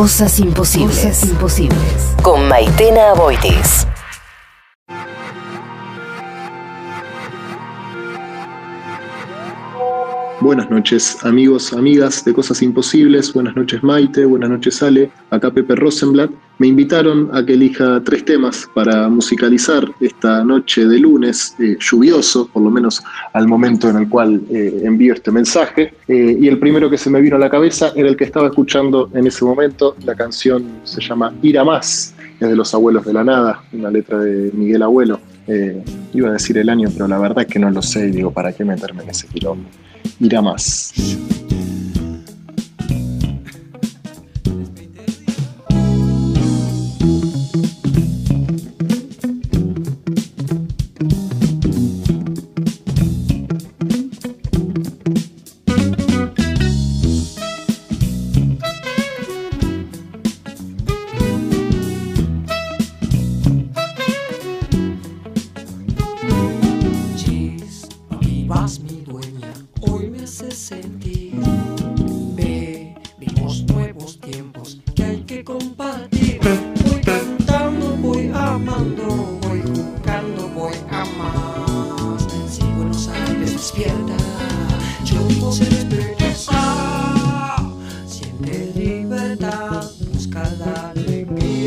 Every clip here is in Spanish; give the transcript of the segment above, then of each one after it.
Cosas imposibles. imposibles. Con Maitena Boitis. Buenas noches, amigos, amigas de Cosas Imposibles. Buenas noches, Maite. Buenas noches, Ale. Acá Pepe Rosenblatt. Me invitaron a que elija tres temas para musicalizar esta noche de lunes, eh, lluvioso, por lo menos al momento en el cual eh, envío este mensaje. Eh, y el primero que se me vino a la cabeza era el que estaba escuchando en ese momento. La canción se llama Ir a Más, es de Los Abuelos de la Nada, una letra de Miguel Abuelo. iba a decir el año, pero la verdad es que no lo sé y digo, ¿para qué meterme en ese quilombo? diria mais. me.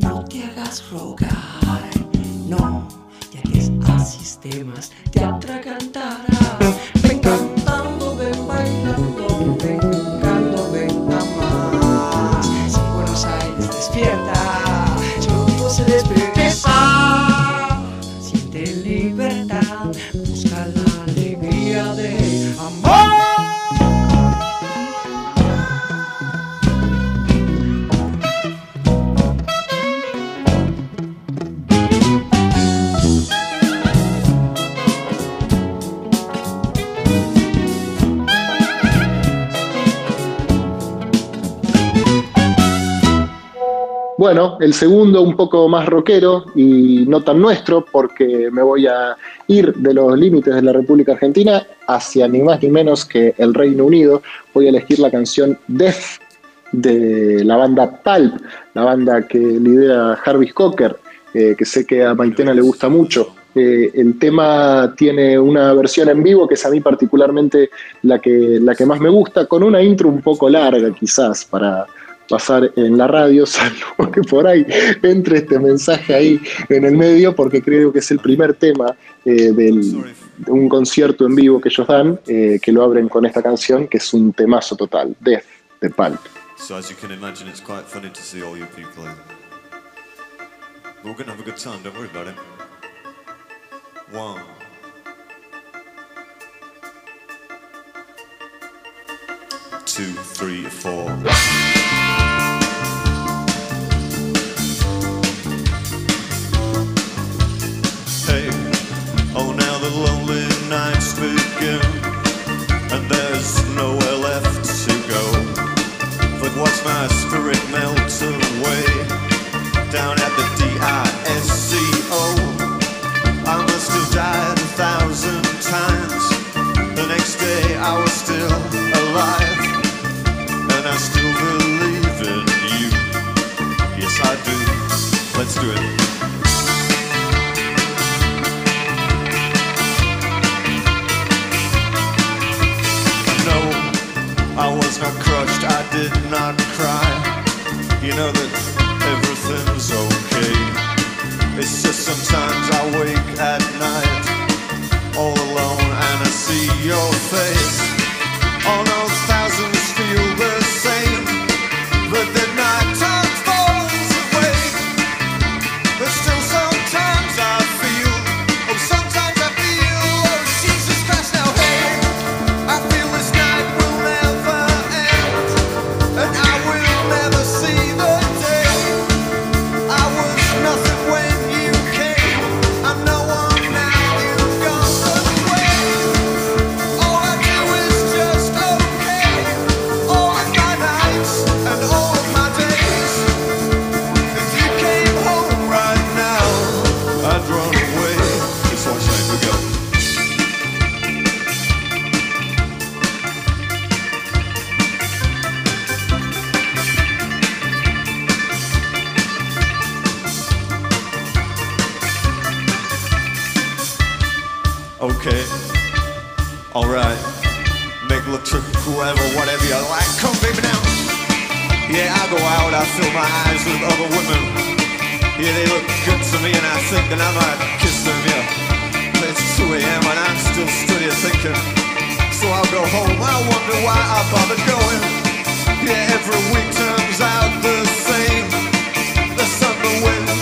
no te hagas rogar, no, ya que así temas te atragantarás. El segundo un poco más rockero y no tan nuestro, porque me voy a ir de los límites de la República Argentina hacia ni más ni menos que el Reino Unido. Voy a elegir la canción Death de la banda Pulp, la banda que lidera Jarvis Cocker, eh, que sé que a Maitena le gusta mucho. Eh, el tema tiene una versión en vivo que es a mí particularmente la que, la que más me gusta, con una intro un poco larga quizás para pasar en la radio, salvo que por ahí entre este mensaje ahí en el medio, porque creo que es el primer tema eh, de un concierto en vivo que ellos dan, eh, que lo abren con esta canción, que es un temazo total, Death, de Pulp. So as you can imagine, it's quite funny to see all you people we're gonna have a good time, don't worry about it. One. Two, three, four. did not cry. You know that okay? Alright. Make look trick, whoever, whatever you like. Come, baby, now. Yeah, I go out, I fill my eyes with other women. Yeah, they look good to me, and I think that I might kiss them, yeah. It's 2 a.m., and I'm still stood here thinking. So I'll go home, I wonder why I bothered going. Yeah, every week turns out the same. The summer the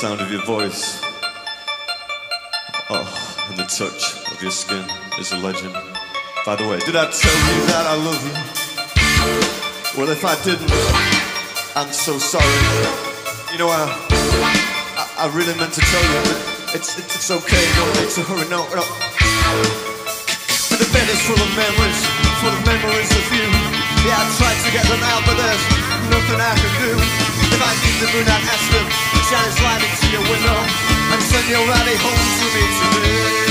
sound of your voice. Oh, and the touch of your skin is a legend. By the way, did I tell you that I love you? Well, if I didn't, I'm so sorry. You know, I, I, I really meant to tell you, but it's, it's, it's okay, don't need to hurry, no, no. But the bed is full of memories, full of memories of you. Yeah, I tried to get them out, but there's nothing I can do. If I need the moon, I'd ask them shine its light into your window and send your rally home to me today.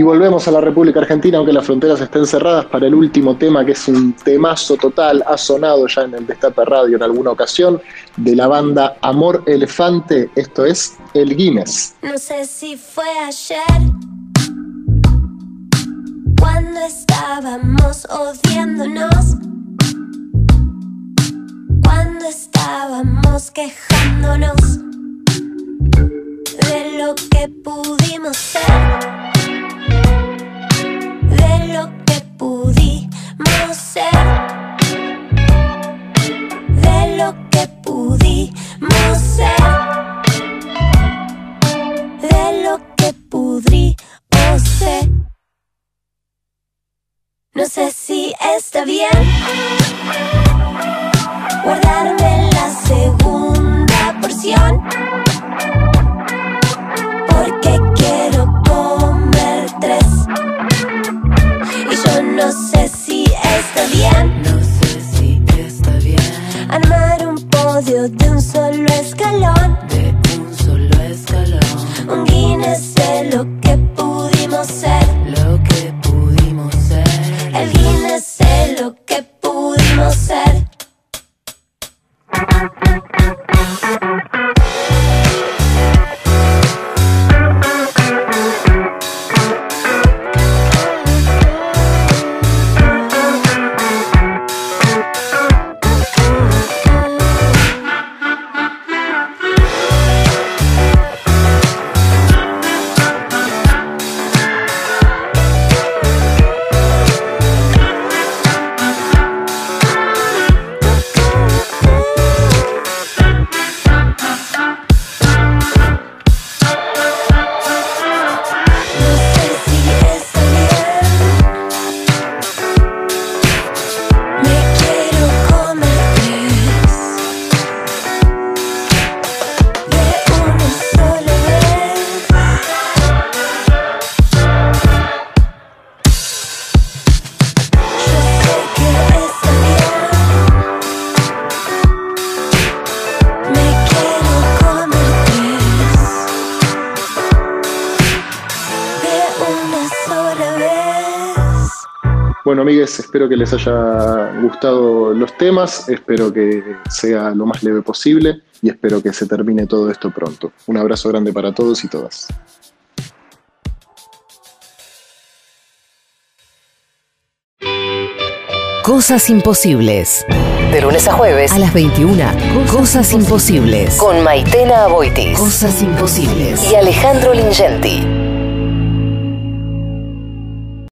Y volvemos a la República Argentina, aunque las fronteras estén cerradas, para el último tema, que es un temazo total, ha sonado ya en el Destape Radio en alguna ocasión, de la banda Amor Elefante, esto es El Guinness. No sé si fue ayer, cuando estábamos odiándonos, cuando estábamos quejándonos de lo que pudimos ser de lo que pudimos ser, de lo que pudrimos ser. No sé si está bien. раскален Bueno, amigues, espero que les haya gustado los temas, espero que sea lo más leve posible y espero que se termine todo esto pronto. Un abrazo grande para todos y todas. Cosas imposibles. De lunes a jueves a las 21. Cosas, imposibles. Con Maitena Aboitis. Cosas imposibles. Y Alejandro Lingenti.